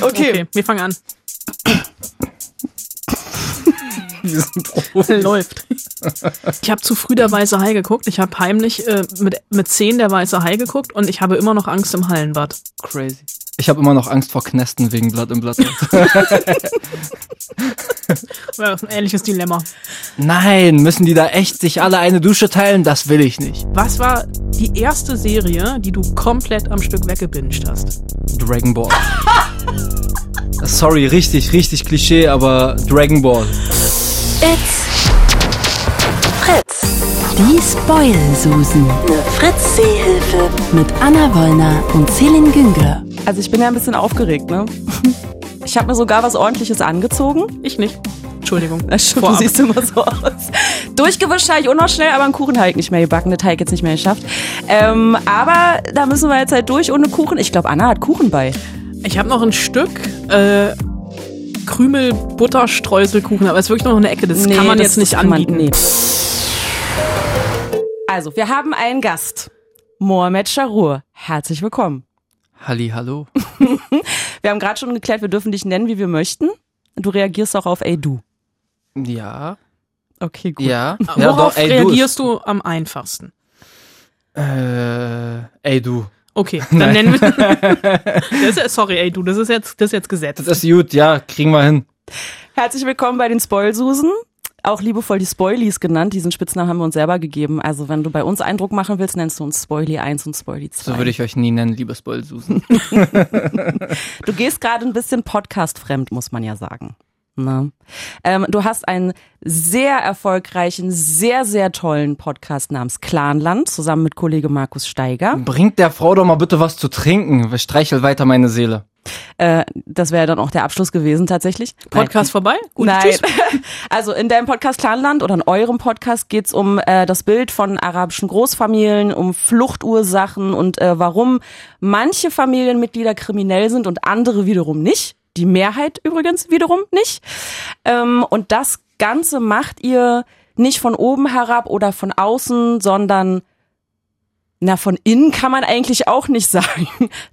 Okay. Okay, wir fangen an. Wir sind Profis. Läuft. Ich habe zu früh der weiße Hai geguckt. Ich habe heimlich äh, mit, mit 10 der weiße Hai geguckt und ich habe immer noch Angst im Hallenbad. Crazy. Ich habe immer noch Angst vor Knästen wegen Blatt im Blatt. Ja, ein ähnliches Dilemma. Nein, müssen die da echt sich alle eine Dusche teilen? Das will ich nicht. Was war die erste Serie, die du komplett am Stück weggebinged hast? Dragon Ball. Sorry, richtig, richtig Klischee, aber Dragon Ball. It's Fritz. Die Spoil-Susen. Eine Fritz-Seehilfe. Mit Anna Wollner und Celine Günger. Also ich bin ja ein bisschen aufgeregt, ne? Ich habe mir sogar was ordentliches angezogen. Ich nicht. Entschuldigung. Na schon, du siehst immer so aus. Durchgewischt habe ich auch noch schnell, aber einen Kuchen habe ich nicht mehr gebacken. Den Teig jetzt nicht mehr geschafft. Ähm, aber da müssen wir jetzt halt durch ohne Kuchen. Ich glaube, Anna hat Kuchen bei. Ich habe noch ein Stück äh, Krümel Butterstreuselkuchen, aber es ist wirklich nur noch eine Ecke. Das Nee, kann man das jetzt nicht kann man- anbieten. nee. Also, wir haben einen Gast. Mohamed Sharour. Herzlich willkommen. Halli, hallo. Wir haben gerade schon geklärt, wir dürfen dich nennen, wie wir möchten. Du reagierst auch auf ey du. Ja, Okay, gut. ja. ja Worauf ey, du. reagierst du am einfachsten? Äh, ey, du. Okay, dann nennen wir. das ist, sorry, ey, du, das ist jetzt, das ist jetzt Gesetz. Das ist gut, ja, kriegen wir hin. Herzlich willkommen bei den Spoilsusen. Auch liebevoll die Spoilies genannt. Diesen Spitznamen haben wir uns selber gegeben. Also wenn du bei uns Eindruck machen willst, nennst du uns Spoily 1 und Spoily 2. So würde ich euch nie nennen, liebe Spoilsusen. Du gehst gerade ein bisschen podcastfremd, muss man ja sagen. Ne? Ähm, du hast einen sehr erfolgreichen, sehr, sehr tollen Podcast namens Clanland, zusammen mit Kollege Markus Steiger. Bringt der Frau doch mal bitte was zu trinken. Streichel weiter meine Seele. Äh, das wäre dann auch der Abschluss gewesen tatsächlich. Podcast vorbei? Gut, Nein. tschüss. Also in deinem Podcast Clanland oder in eurem Podcast geht's um äh, das Bild von arabischen Großfamilien, um Fluchtursachen und äh, warum manche Familienmitglieder kriminell sind und andere wiederum nicht. Die Mehrheit übrigens wiederum nicht. Ähm, und das Ganze macht ihr nicht von oben herab oder von außen, sondern na, von innen kann man eigentlich auch nicht sagen.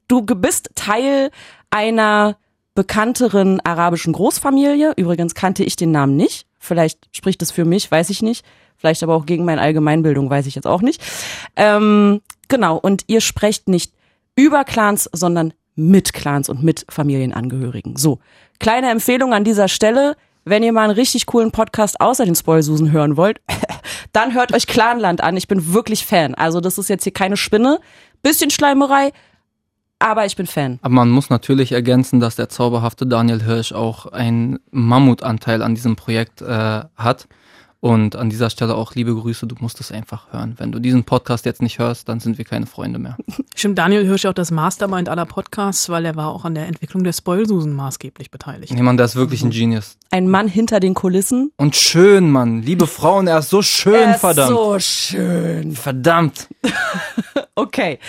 Du bist Teil einer bekannteren arabischen Großfamilie. Übrigens kannte ich den Namen nicht. Vielleicht spricht es für mich, weiß ich nicht. Vielleicht aber auch gegen meine Allgemeinbildung, weiß ich jetzt auch nicht. Ähm, genau, und ihr sprecht nicht über Clans, sondern mit Clans und mit Familienangehörigen. So, kleine Empfehlung an dieser Stelle. Wenn ihr mal einen richtig coolen Podcast außer den Spoilsusen hören wollt, dann hört euch Clanland an. Ich bin wirklich Fan. Also das ist jetzt hier keine Spinne. Bisschen Schleimerei, aber ich bin Fan. Aber man muss natürlich ergänzen, dass der zauberhafte Daniel Hirsch auch einen Mammutanteil an diesem Projekt äh, hat. Und an dieser Stelle auch liebe Grüße, du musst es einfach hören. Wenn du diesen Podcast jetzt nicht hörst, dann sind wir keine Freunde mehr. Stimmt, Daniel Hirsch auch das Mastermind aller Podcasts, weil er war auch an der Entwicklung der Spoilsusen maßgeblich beteiligt. Jemand, der ist wirklich ein Genius. Ein Mann hinter den Kulissen. Und schön, Mann. Liebe Frauen, er ist so schön, Er ist verdammt. So schön. Verdammt. Okay.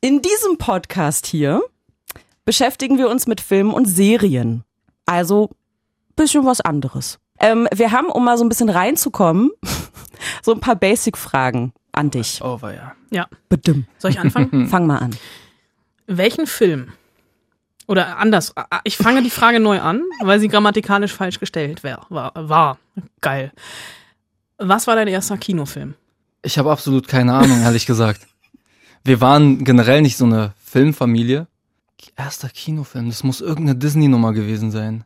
In diesem Podcast hier beschäftigen wir uns mit Filmen und Serien. Also bisschen was anderes. Ähm, wir haben, um mal so ein bisschen reinzukommen, so ein paar Basic-Fragen an dich. Oh, war ja. Ja. Bedimm. Soll ich anfangen? Fang mal an. Welchen Film? Oder anders, ich fange die Frage neu an, weil sie grammatikalisch falsch gestellt wär, war, war. Geil. Was war dein erster Kinofilm? Ich habe absolut keine Ahnung, ehrlich gesagt. Wir waren generell nicht so eine Filmfamilie. Erster Kinofilm, das muss irgendeine Disney-Nummer gewesen sein.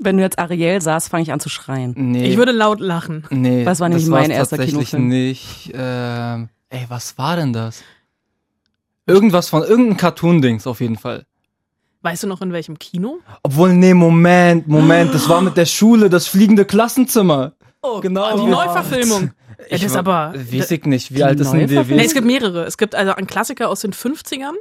Wenn du jetzt Ariel sahst, fange ich an zu schreien. Nee. Ich würde laut lachen. nee, Was war nämlich das mein erster tatsächlich Kinofilm? nicht. Ähm, ey, was war denn das? Irgendwas von irgendein Cartoon-Dings auf jeden Fall. Weißt du noch in welchem Kino? Obwohl, nee, Moment, Moment, das war mit der Schule, das fliegende Klassenzimmer. Oh, Genau. Die Neuverfilmung. Ich das ist aber. Weiß ich nicht, wie alt ist denn die? Neuverfilmung? Nee, es gibt mehrere. Es gibt also einen Klassiker aus den 50ern.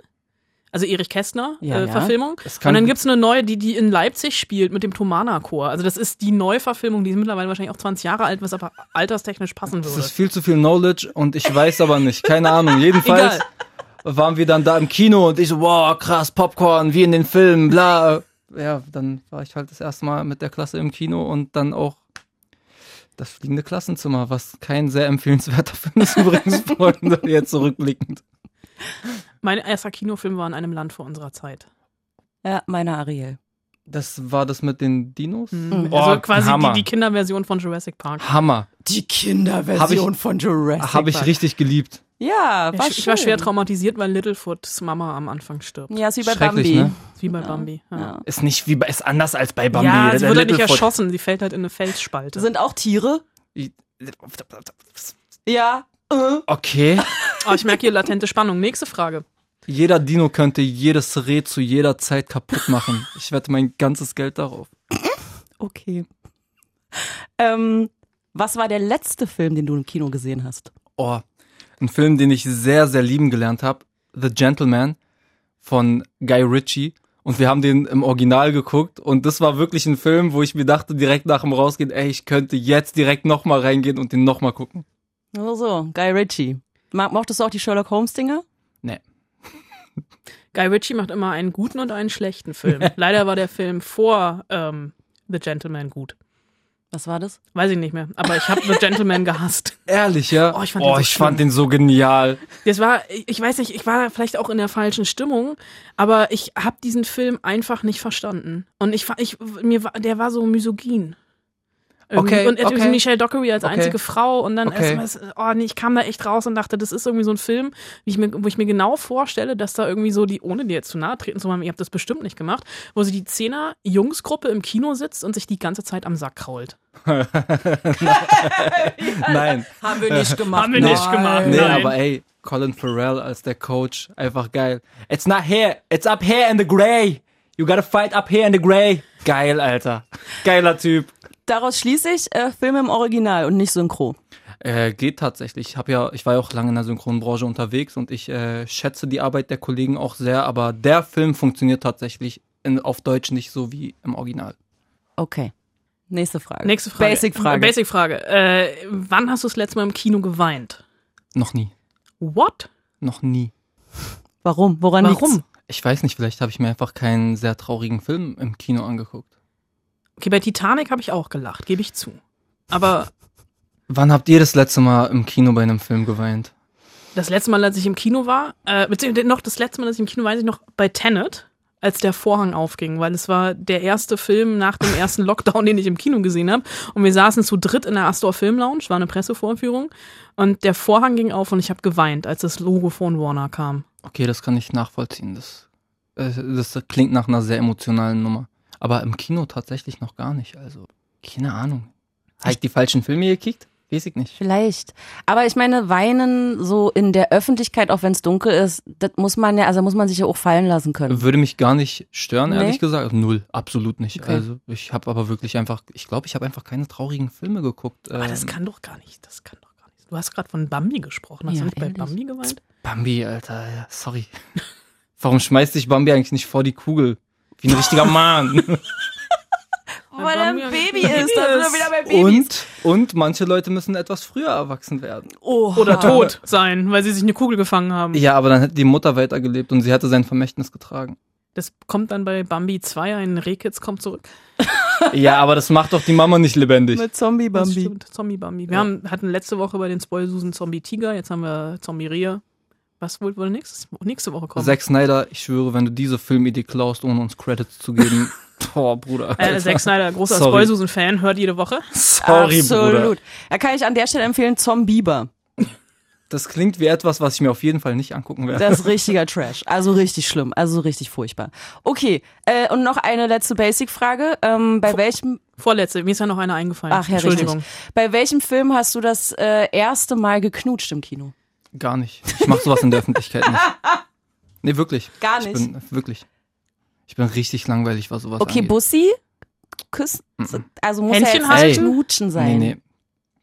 Also Erich Kästner Ja, äh, ja. Verfilmung. Es Und dann gibt's eine neue, die die in Leipzig spielt mit dem Thomana-Chor. Also das ist die Neuverfilmung, die ist mittlerweile wahrscheinlich auch 20 Jahre alt, was aber alterstechnisch passen Das würde. ist viel zu viel Knowledge und ich weiß aber nicht. Keine Ahnung. Jedenfalls Egal. waren wir dann da im Kino und ich so, wow, krass, Popcorn, wie in den Filmen, bla. Ja, dann war ich halt das erste Mal mit der Klasse im Kino und dann auch das fliegende Klassenzimmer, was kein sehr empfehlenswerter Film ist übrigens, Freunde, jetzt zurückblickend. Mein erster Kinofilm war in einem Land vor unserer Zeit. Ja, meine Ariel. Das war das mit den Dinos? Mhm. Oh, also quasi die, Hammer. die Kinderversion von Jurassic Park. Hammer. Die Kinderversion von Jurassic Habe ich Park. richtig geliebt. Ja, war ich, ich war schwer traumatisiert, weil Littlefoots Mama am Anfang stirbt. Ja, ist wie bei Bambi. ne? Wie bei Ja. Bambi. Ja, Ja. Ist nicht wie bei, ist anders als bei Bambi. ja sie Der wird halt nicht erschossen, sie fällt halt in eine Felsspalte. Sind auch Tiere? Ja. Äh. Okay. Oh, ich merke hier latente Spannung. Nächste Frage. Jeder Dino könnte jedes Reh zu jeder Zeit kaputt machen. Ich wette mein ganzes Geld darauf. Okay. Ähm, was war der letzte Film, den du im Kino gesehen hast? Oh, ein Film, den ich sehr, sehr lieben gelernt habe. The Gentleman von Guy Ritchie. Und wir haben den im Original geguckt. Und das war wirklich ein Film, wo ich mir dachte, direkt nach dem Rausgehen, ey, ich könnte jetzt direkt nochmal reingehen und den nochmal gucken. Nur so, Guy Ritchie. Mo- Mochtest du auch die Sherlock Holmes Dinger? Nee. Guy Ritchie macht immer einen guten und einen schlechten Film. Leider war der Film vor ähm, The Gentleman gut. Was war das? Weiß ich nicht mehr. Aber ich habe The Gentleman gehasst. Ehrlich, ja? Oh, ich fand den so ich fand den so genial. Das war, ich weiß nicht, ich war vielleicht auch in der falschen Stimmung, aber ich habe diesen Film einfach nicht verstanden. Und ich, ich mir war, der war so misogyn. Okay, und okay. Michelle Dockery als Okay. einzige Frau und dann Okay. erst mal, oh nee, ich kam da echt raus und dachte, das ist irgendwie so ein Film, wie ich mir, wo ich mir genau vorstelle, dass da irgendwie so die, ohne dir jetzt zu nahe treten zu wollen, ihr habt das bestimmt nicht gemacht, wo sie die Zehner Jungsgruppe im Kino sitzt und sich die ganze Zeit am Sack krault. Nein. Haben wir nicht gemacht. Haben wir nicht gemacht. Nee, Nein. aber ey, Colin Farrell als der Coach, einfach geil. It's not here, it's up here in the gray. You gotta fight up here in the gray. Geil, Alter. Geiler Typ. Daraus schließe ich äh, Filme im Original und nicht Synchro. Äh, geht tatsächlich. Ich habe ja, ich war ja auch lange in der Synchronbranche unterwegs und ich äh, schätze die Arbeit der Kollegen auch sehr, aber der Film funktioniert tatsächlich in, auf Deutsch nicht so wie im Original. Okay. Nächste Frage. Nächste Frage. Basic-Frage. Basic-Frage. Äh, wann hast du das letzte Mal im Kino geweint? Noch nie. What? Noch nie. Warum? Woran Warum? liegt's? Ich weiß nicht, vielleicht habe ich mir einfach keinen sehr traurigen Film im Kino angeguckt. Okay, bei Titanic habe ich auch gelacht, gebe ich zu. Aber Wann habt ihr das letzte Mal im Kino bei einem Film geweint? das letzte Mal, als ich im Kino war, äh, beziehungsweise noch das letzte Mal, als ich im Kino war, weiß ich noch bei Tenet, als der Vorhang aufging, weil es war der erste Film nach dem ersten Lockdown, den ich im Kino gesehen habe. Und wir saßen zu dritt in der Astor Film Lounge, war eine Pressevorführung. Und der Vorhang ging auf und ich habe geweint, als das Logo von Warner kam. Okay, das kann ich nachvollziehen. Das, äh, das klingt nach einer sehr emotionalen Nummer. Aber im Kino tatsächlich noch gar nicht. Also, keine Ahnung. Habe ich die falschen Filme gekickt? Weiß ich nicht. Vielleicht. Aber ich meine, weinen so in der Öffentlichkeit, auch wenn es dunkel ist, das muss man ja, also muss man sich ja auch fallen lassen können. Würde mich gar nicht stören, Nee? ehrlich gesagt. Null, absolut nicht. Okay. Also ich habe aber wirklich einfach, ich glaube, ich habe einfach keine traurigen Filme geguckt. Aber das Ähm, kann doch gar nicht, das kann doch gar nicht. Du hast gerade von Bambi gesprochen. Hast Ja, du nicht bei ehrlich. Bambi geweint? Bambi, Alter, ja, sorry. Warum schmeißt sich Bambi eigentlich nicht vor die Kugel? Wie ein richtiger Mann. Weil er ein Baby ist, da sind wir wieder bei und, Babys. und manche Leute müssen etwas früher erwachsen werden. Oha. Oder tot sein, weil sie sich eine Kugel gefangen haben. Ja, aber dann hätte die Mutter weitergelebt und sie hätte sein Vermächtnis getragen. Das kommt dann bei Bambi 2, ein Rehkitz kommt zurück. Ja, aber das macht doch die Mama nicht lebendig. Mit Zombie Das Bambi. stimmt, Zombie Bambi. Wir haben, hatten letzte Woche bei den Spoilsusen Zombie Tiger, jetzt haben wir Zombie Rehe. Was wohl wohl nächstes, nächste Woche kommen? Zack Snyder, ich schwöre, wenn du diese Filmidee klaust, ohne uns Credits zu geben, boah, Bruder. Äh, Alter. Zack Snyder, großer. Spoilsusen-Fan, hört jede Woche. Sorry, Bruder. Absolut. Da kann ich an der Stelle empfehlen, Zombieber. Das klingt wie etwas, was ich mir auf jeden Fall nicht angucken werde. Das ist richtiger Trash. Also richtig schlimm. Also richtig furchtbar. Okay. Äh, und noch eine letzte Basic-Frage. Ähm, bei welchem, Vorletzte, mir ist ja noch eine eingefallen. ach ja, Entschuldigung. richtig. Bei welchem Film hast du das äh, erste Mal geknutscht im Kino? Gar nicht. Ich mach sowas in der Öffentlichkeit nicht. Nee, wirklich. Gar Ich nicht. bin, wirklich. Ich bin richtig langweilig, was sowas Okay, angeht. Bussi? Küssen? Also muss Händchen ja jetzt nicht knutschen sein. Nee, nee.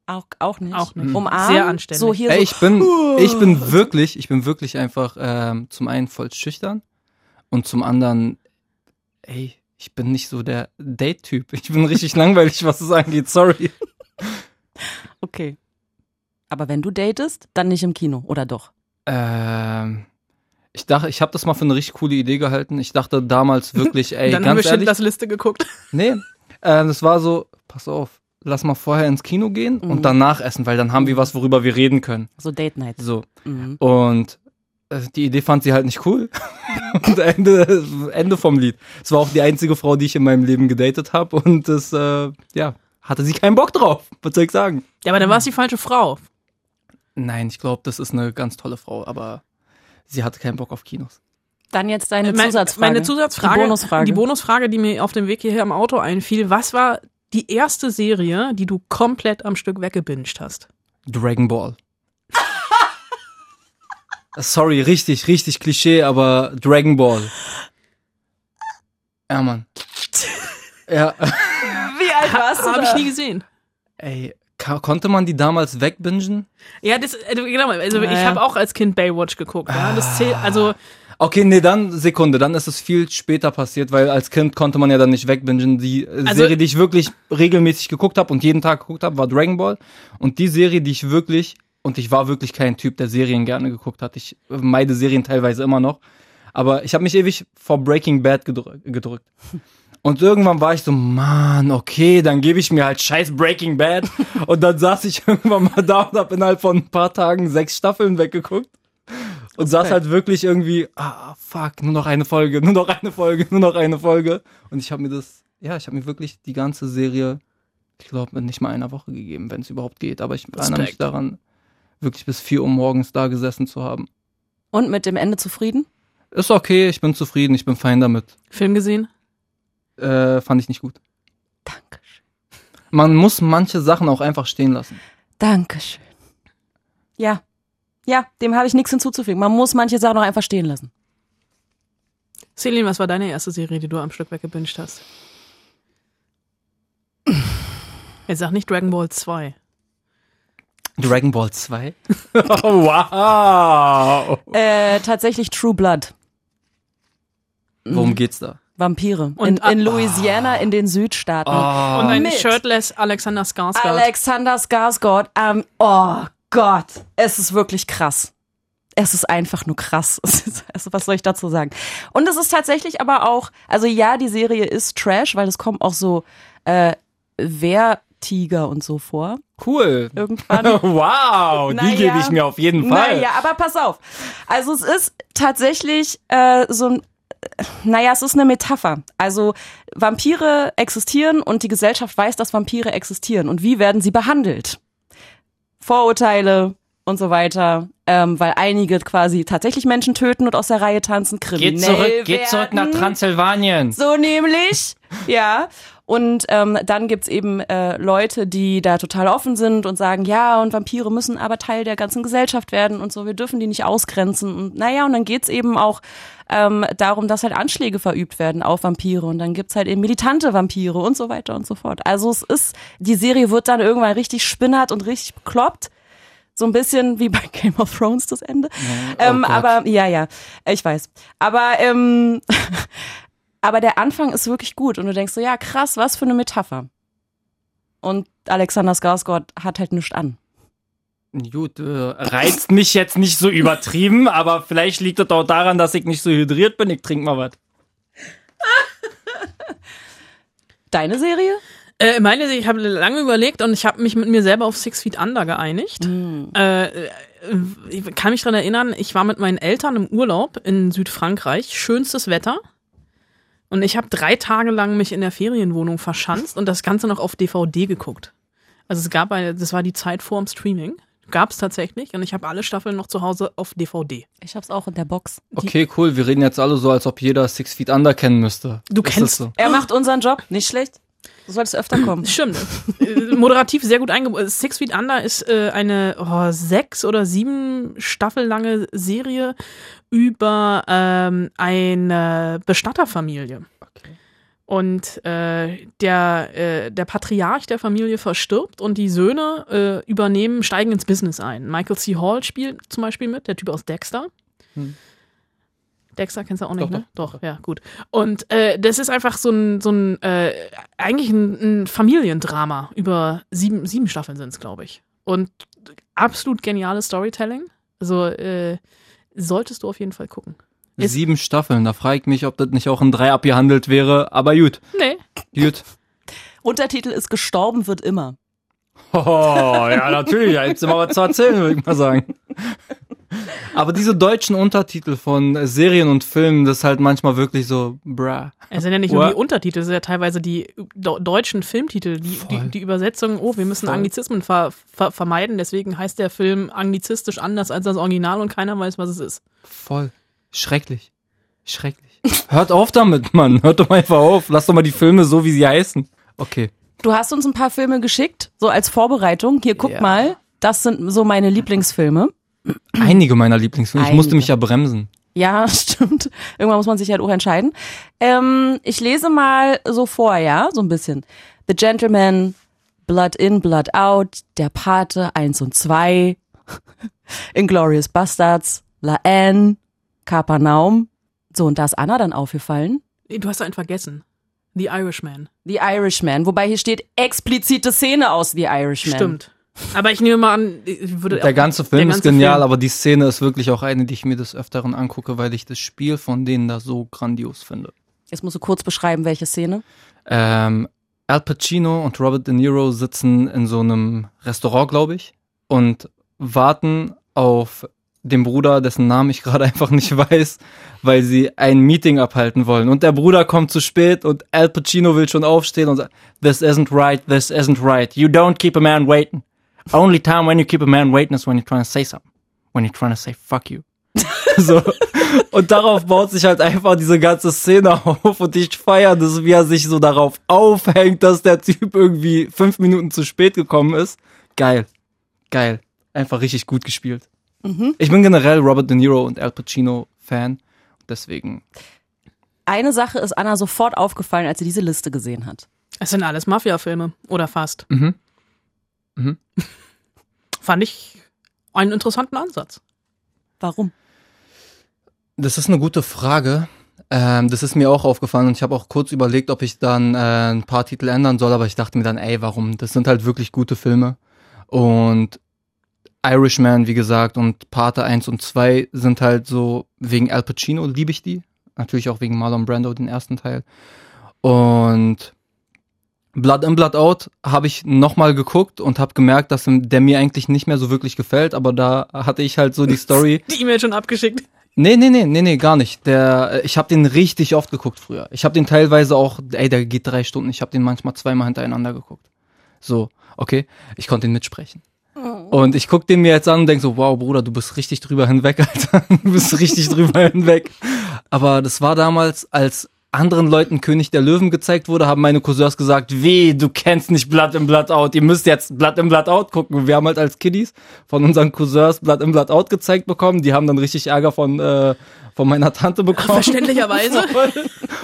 Auch, auch nicht. Auch nicht. Umarmen. Sehr anständig. So hier Ey, so. ich bin, ich bin wirklich, ich bin wirklich einfach ähm, zum einen voll schüchtern und zum anderen, ey, ich bin nicht so der Date-Typ. Ich bin richtig langweilig, was das angeht. Sorry. Okay. Aber wenn du datest, dann nicht im Kino, oder doch? Ähm, ich dachte, ich habe das mal für eine richtig coole Idee gehalten. Ich dachte damals wirklich, ey, Dann haben wir ganz ehrlich, Schindlers Liste geguckt. nee, äh, das war so, pass auf, lass mal vorher ins Kino gehen Mhm. und danach essen, weil dann haben wir was, worüber wir reden können. So Date Night. So. Mhm. Und äh, die Idee fand sie halt nicht cool. und Ende, Ende vom Lied. Es war auch die einzige Frau, die ich in meinem Leben gedatet habe und das, äh, ja, hatte sie keinen Bock drauf. Was soll ich sagen? Ja, aber dann war es die falsche Frau. Nein, ich glaube, das ist eine ganz tolle Frau, aber sie hatte keinen Bock auf Kinos. Dann jetzt deine Mein- Zusatzfrage. Meine Zusatzfrage, Die Bonusfrage. die Bonusfrage, die mir auf dem Weg hierher im Auto einfiel. Was war die erste Serie, die du komplett am Stück weggebinged hast? Dragon Ball. Sorry, richtig, richtig Klischee, aber Dragon Ball. Ja, Mann. Ja, Wie alt warst du Habe da? ich nie gesehen. ey, konnte man die damals wegbingen? Ja, das, äh, genau, also ich Naja. habe auch als Kind Baywatch geguckt. Ja, das zählt, also Okay, nee, dann Sekunde, dann ist es viel später passiert, weil als Kind konnte man ja dann nicht wegbingen. Die äh, Also- Serie, die ich wirklich regelmäßig geguckt habe und jeden Tag geguckt habe, war Dragon Ball. Und die Serie, die ich wirklich, und ich war wirklich kein Typ, der Serien gerne geguckt hat. Ich meide Serien teilweise immer noch. Aber ich habe mich ewig vor Breaking Bad gedrü gedrückt. Und irgendwann war ich so, Mann, okay, dann gebe ich mir halt scheiß Breaking Bad. Und dann saß ich irgendwann mal da und habe innerhalb von ein paar Tagen sechs Staffeln weggeguckt. Und saß halt wirklich irgendwie, ah, fuck, nur noch eine Folge, nur noch eine Folge, nur noch eine Folge. Und ich habe mir das, ja, ich habe mir wirklich die ganze Serie, ich glaube, nicht mal einer Woche gegeben, wenn es überhaupt geht. Aber ich erinnere mich daran, wirklich bis vier Uhr morgens da gesessen zu haben. Und mit dem Ende zufrieden? Ist okay, ich bin zufrieden, ich bin fein damit. Film gesehen? Äh, fand ich nicht gut. Dankeschön. Man muss manche Sachen auch einfach stehen lassen. Dankeschön. Ja. Ja, dem habe ich nichts hinzuzufügen. Man muss manche Sachen auch einfach stehen lassen. Celine, was war deine erste Serie, die du am Stück weggebinged hast? Jetzt sag nicht Dragon Ball 2. Dragon Ball 2? wow! Äh, tatsächlich True Blood. Worum geht's da? Vampire. Und in, in Louisiana in den Südstaaten. Und ein Mit shirtless Alexander Skarsgård. Alexander Skarsgård. Ähm, oh Gott, es ist wirklich krass. Es ist einfach nur krass. Also, was soll ich dazu sagen? Und es ist tatsächlich aber auch, also ja, die Serie ist Trash, weil es kommen auch so äh, Wehrtiger und so vor. Cool. Irgendwann. Wow, die Naja. gebe ich mir auf jeden Fall. Naja, aber pass auf. Also es ist tatsächlich äh, so ein, naja, es ist eine Metapher. Also Vampire existieren und die Gesellschaft weiß, dass Vampire existieren. Und wie werden sie behandelt? Vorurteile und so weiter, ähm, weil einige quasi tatsächlich Menschen töten und aus der Reihe tanzen, kriminell Geht zurück, geht zurück nach werden. Transsilvanien. So nämlich, ja. Und ähm, dann gibt's eben äh, Leute, die da total offen sind und sagen, ja, und Vampire müssen aber Teil der ganzen Gesellschaft werden und so, wir dürfen die nicht ausgrenzen. Und naja, und dann geht's eben auch ähm, darum, dass halt Anschläge verübt werden auf Vampire und dann gibt's halt eben militante Vampire und so weiter und so fort. Also es ist, die Serie wird dann irgendwann richtig spinnert und richtig bekloppt. So ein bisschen wie bei Game of Thrones das Ende. ähm, Gott. aber ja, ja, ich weiß. Aber ähm, aber der Anfang ist wirklich gut und du denkst so, ja krass, was für eine Metapher. Und Alexander Skarsgård hat halt nichts an. Gut, äh, reizt mich jetzt nicht so übertrieben, aber vielleicht liegt das auch daran, dass ich nicht so hydriert bin. Ich trinke mal was. Deine Serie? Äh, meine, ich habe lange überlegt und ich habe mich mit mir selber auf Six Feet Under geeinigt. Äh, äh, ich kann mich dran erinnern, ich war mit meinen Eltern im Urlaub in Südfrankreich, schönstes Wetter. Und ich habe drei Tage lang mich in der Ferienwohnung verschanzt und das Ganze noch auf DVD geguckt. Also es gab eine, das war die Zeit vorm Streaming. Gab es tatsächlich und ich habe alle Staffeln noch zu Hause auf DVD. Ich hab's auch in der Box. Die, Okay, cool. Wir reden jetzt alle so, als ob jeder Six Feet Under kennen müsste. Du Ist kennst- so? Er macht unseren Job, nicht schlecht. Du solltest öfter kommen. Stimmt. Äh, Moderativ sehr gut eingebaut. Six Feet Under ist äh, eine oh, sechs oder sieben Staffel lange Serie über ähm, eine Bestatterfamilie. Okay. Und äh, der, äh, der Patriarch der Familie verstirbt und die Söhne äh, übernehmen, steigen ins Business ein. Michael C. Hall spielt zum Beispiel mit, der Typ aus Dexter. Hm. Dexter kennst du auch nicht, Doch, ne? doch. Doch, ja, gut. Und äh, das ist einfach so ein, so ein äh, eigentlich ein, ein Familiendrama über sieben, sieben Staffeln sind es, glaube ich. Und absolut geniales Storytelling. Also äh, solltest du auf jeden Fall gucken. Ist- Sieben Staffeln. Da frage ich mich, ob das nicht auch in drei abgehandelt wäre. Aber gut, Nee, gut. Untertitel ist Gestorben wird immer. Oh, ja, natürlich. Da gibt's immer was zu erzählen, würde ich mal sagen. Aber diese deutschen Untertitel von Serien und Filmen, das ist halt manchmal wirklich so, bruh. Es sind ja nicht nur What? die Untertitel, es sind ja teilweise die deutschen Filmtitel, die, die, die Übersetzung, oh, wir müssen Voll. Anglizismen ver, ver, vermeiden, deswegen heißt der Film anglizistisch anders als das Original und keiner weiß, was es ist. Voll. Schrecklich. Schrecklich. Hört auf damit, Mann. Hört doch mal einfach auf. Lasst doch mal die Filme so, wie sie heißen. Okay. Du hast uns ein paar Filme geschickt, so als Vorbereitung. Hier, guck Ja. mal. Das sind so meine Lieblingsfilme. Einige meiner Lieblingsfilme. Ich musste Einige. mich ja bremsen. Ja, stimmt. Irgendwann muss man sich halt auch entscheiden. Ähm, ich lese mal so vor, ja, so ein bisschen. The Gentleman, Blood In, Blood Out, Der Pate 1 und 2, Inglorious Bastards, La Anne, Kapernaum. So, und da ist Anna dann aufgefallen. Nee, Du hast einen vergessen. The Irishman. The Irishman, wobei hier steht explizite Szene aus The Irishman. Stimmt. Aber ich nehme mal an, ich würde Der auch- ganze Film der ist ganze genial, Film. aber die Szene ist wirklich auch eine, die ich mir des Öfteren angucke, weil ich das Spiel von denen da so grandios finde. Jetzt musst du kurz beschreiben, welche Szene. Ähm, Al Pacino und Robert De Niro sitzen in so einem Restaurant, glaube ich, und warten auf den Bruder, dessen Namen ich gerade einfach nicht weiß, weil sie ein Meeting abhalten wollen. Und der Bruder kommt zu spät und Al Pacino will schon aufstehen und sagt, this isn't right, this isn't right. You don't keep a man waiting. Only time when you keep a man waiting is when you're trying to say something. When you're trying to say fuck you. so. Und darauf baut sich halt einfach diese ganze Szene auf und ich feiere das, wie er sich so darauf aufhängt, dass der Typ irgendwie fünf Minuten zu spät gekommen ist. Geil. Geil. Einfach richtig gut gespielt. Ich bin generell Robert De Niro und Al Pacino Fan. Deswegen. Eine Sache ist Anna sofort aufgefallen, als sie diese Liste gesehen hat. Es sind alles Mafia-Filme. Oder fast. Mhm. Mhm. Fand ich einen interessanten Ansatz. Warum? Das ist eine gute Frage. Ähm, das ist mir auch aufgefallen und ich habe auch kurz überlegt, ob ich dann äh, ein paar Titel ändern soll, aber ich dachte mir dann, ey, warum? Das sind halt wirklich gute Filme. Und Irishman, wie gesagt, und Pate 1 und 2 sind halt so, wegen Al Pacino liebe ich die. Natürlich auch wegen Marlon Brando, den ersten Teil. Und Blood in, Blood Out habe ich nochmal geguckt und habe gemerkt, dass der mir eigentlich nicht mehr so wirklich gefällt, aber da hatte ich halt so die Story. Die E-Mail schon abgeschickt. Nee, nee, nee, nee, nee, gar nicht. Der, ich habe den richtig oft geguckt früher. Ich habe den teilweise auch, ey, der geht drei Stunden. Ich habe den manchmal zweimal hintereinander geguckt. So, okay, ich konnte ihn mitsprechen. Und ich guck den mir jetzt an und denk so, wow, Bruder, du bist richtig drüber hinweg, Alter. Du bist richtig drüber hinweg. Aber das war damals, als anderen Leuten König der Löwen gezeigt wurde, haben meine Cousins gesagt, weh, du kennst nicht Blood in Blood Out, ihr müsst jetzt Blood in Blood Out gucken. Wir haben halt als Kiddies von unseren Cousins Blood in Blood Out gezeigt bekommen. Die haben dann richtig Ärger von, äh, von meiner Tante bekommen. Verständlicherweise. Voll,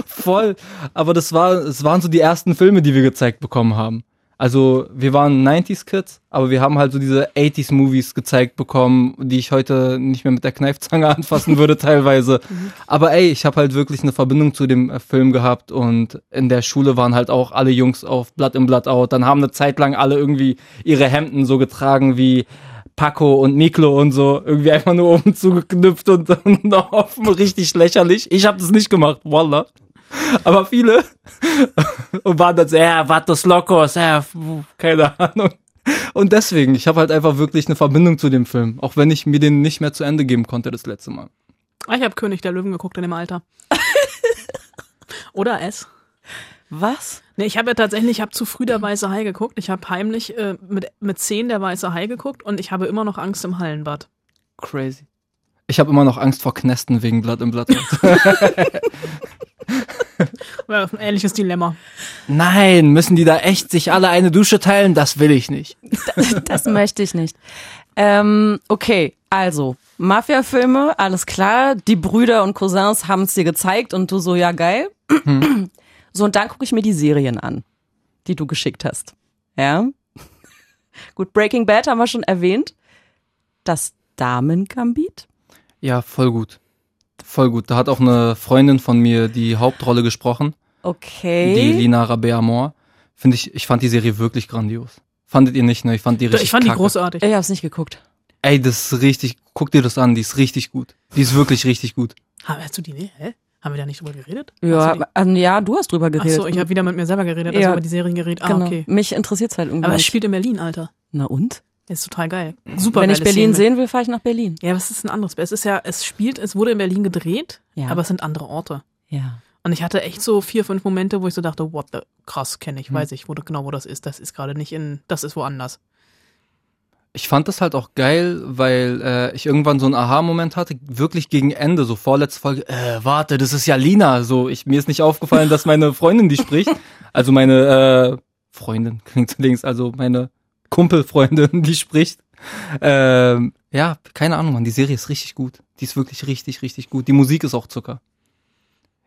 voll. Aber das war, es waren so die ersten Filme, die wir gezeigt bekommen haben. Also wir waren 90s Kids, aber wir haben halt so diese 80s Movies gezeigt bekommen, die ich heute nicht mehr mit der Kneifzange anfassen würde teilweise. Aber ey, ich habe halt wirklich eine Verbindung zu dem äh, Film gehabt und in der Schule waren halt auch alle Jungs auf Blood in Blood Out. Dann haben eine Zeit lang alle irgendwie ihre Hemden so getragen wie Paco und Miklo und so irgendwie einfach nur oben zugeknüpft und, und offen richtig lächerlich. Ich habe das nicht gemacht, Wallah. Aber viele und waren dann so, ja, vatos locos, ja, keine Ahnung. Und deswegen, ich habe halt einfach wirklich eine Verbindung zu dem Film, auch wenn ich mir den nicht mehr zu Ende geben konnte das letzte Mal. Ah, Ich habe König der Löwen geguckt in dem Alter. Oder es. Was? Nee, ich habe ja tatsächlich, ich habe zu früh der Weiße Hai geguckt. Ich habe heimlich äh, mit, mit zehn der Weiße Hai geguckt und ich habe immer noch Angst im Hallenbad. Crazy. Ich habe immer noch Angst vor Knästen wegen Blood in Blood. Ein ähnliches Dilemma. Nein, müssen die da echt sich alle eine Dusche teilen? Das will ich nicht. Das möchte ich nicht. Ähm, okay, also Mafia-Filme, alles klar. Die Brüder und Cousins haben es dir gezeigt und du so, ja geil. So, und dann gucke ich mir die Serien an, die du geschickt hast. Ja. Gut, Breaking Bad haben wir schon erwähnt. Das Damen-Gambit. Ja, voll gut. Voll gut. Da hat auch eine Freundin von mir die Hauptrolle gesprochen. Okay. Die Lina Rabea-Moore. Finde ich, ich fand die Serie wirklich grandios. Fandet ihr nicht, ne? Ich fand die richtig Ich fand die kacke. großartig. ich hab's nicht geguckt. Ey, das ist richtig, guck dir das an, die ist richtig gut. Die ist wirklich richtig gut. Ha- Hast du die? Nee, hä? Haben wir da nicht drüber geredet? Ja, du die? ähm, ja, du hast drüber Ach geredet. so, ich habe wieder mit mir selber geredet, als Ja. wir über die Serien geredet. Ah, genau. okay. Mich interessiert's halt irgendwie. Aber es spielt in Berlin, Alter. Na und? Ist total geil. Super Wenn ich Berlin Szenen. sehen will, fahre ich nach Berlin. Ja, aber es ist ein anderes. Es ist ja, es spielt, es wurde in Berlin gedreht, Ja. aber es sind andere Orte. Ja. Und ich hatte echt so vier, fünf Momente, wo ich so dachte, what the, krass, kenne Hm. ich, weiß ich, wo, genau wo das ist. Das ist gerade nicht in, das ist woanders. Ich fand das halt auch geil, weil äh, ich irgendwann so einen Aha-Moment hatte, wirklich gegen Ende, so vorletzte Folge, äh, warte, das ist ja Lina. So, ich, mir ist nicht aufgefallen, dass meine Freundin die spricht. Also meine äh, Freundin, klingt links, also meine Kumpelfreundin, die spricht. Ähm, ja, keine Ahnung, man, die Serie ist richtig gut. Die ist wirklich richtig, richtig gut. Die Musik ist auch Zucker.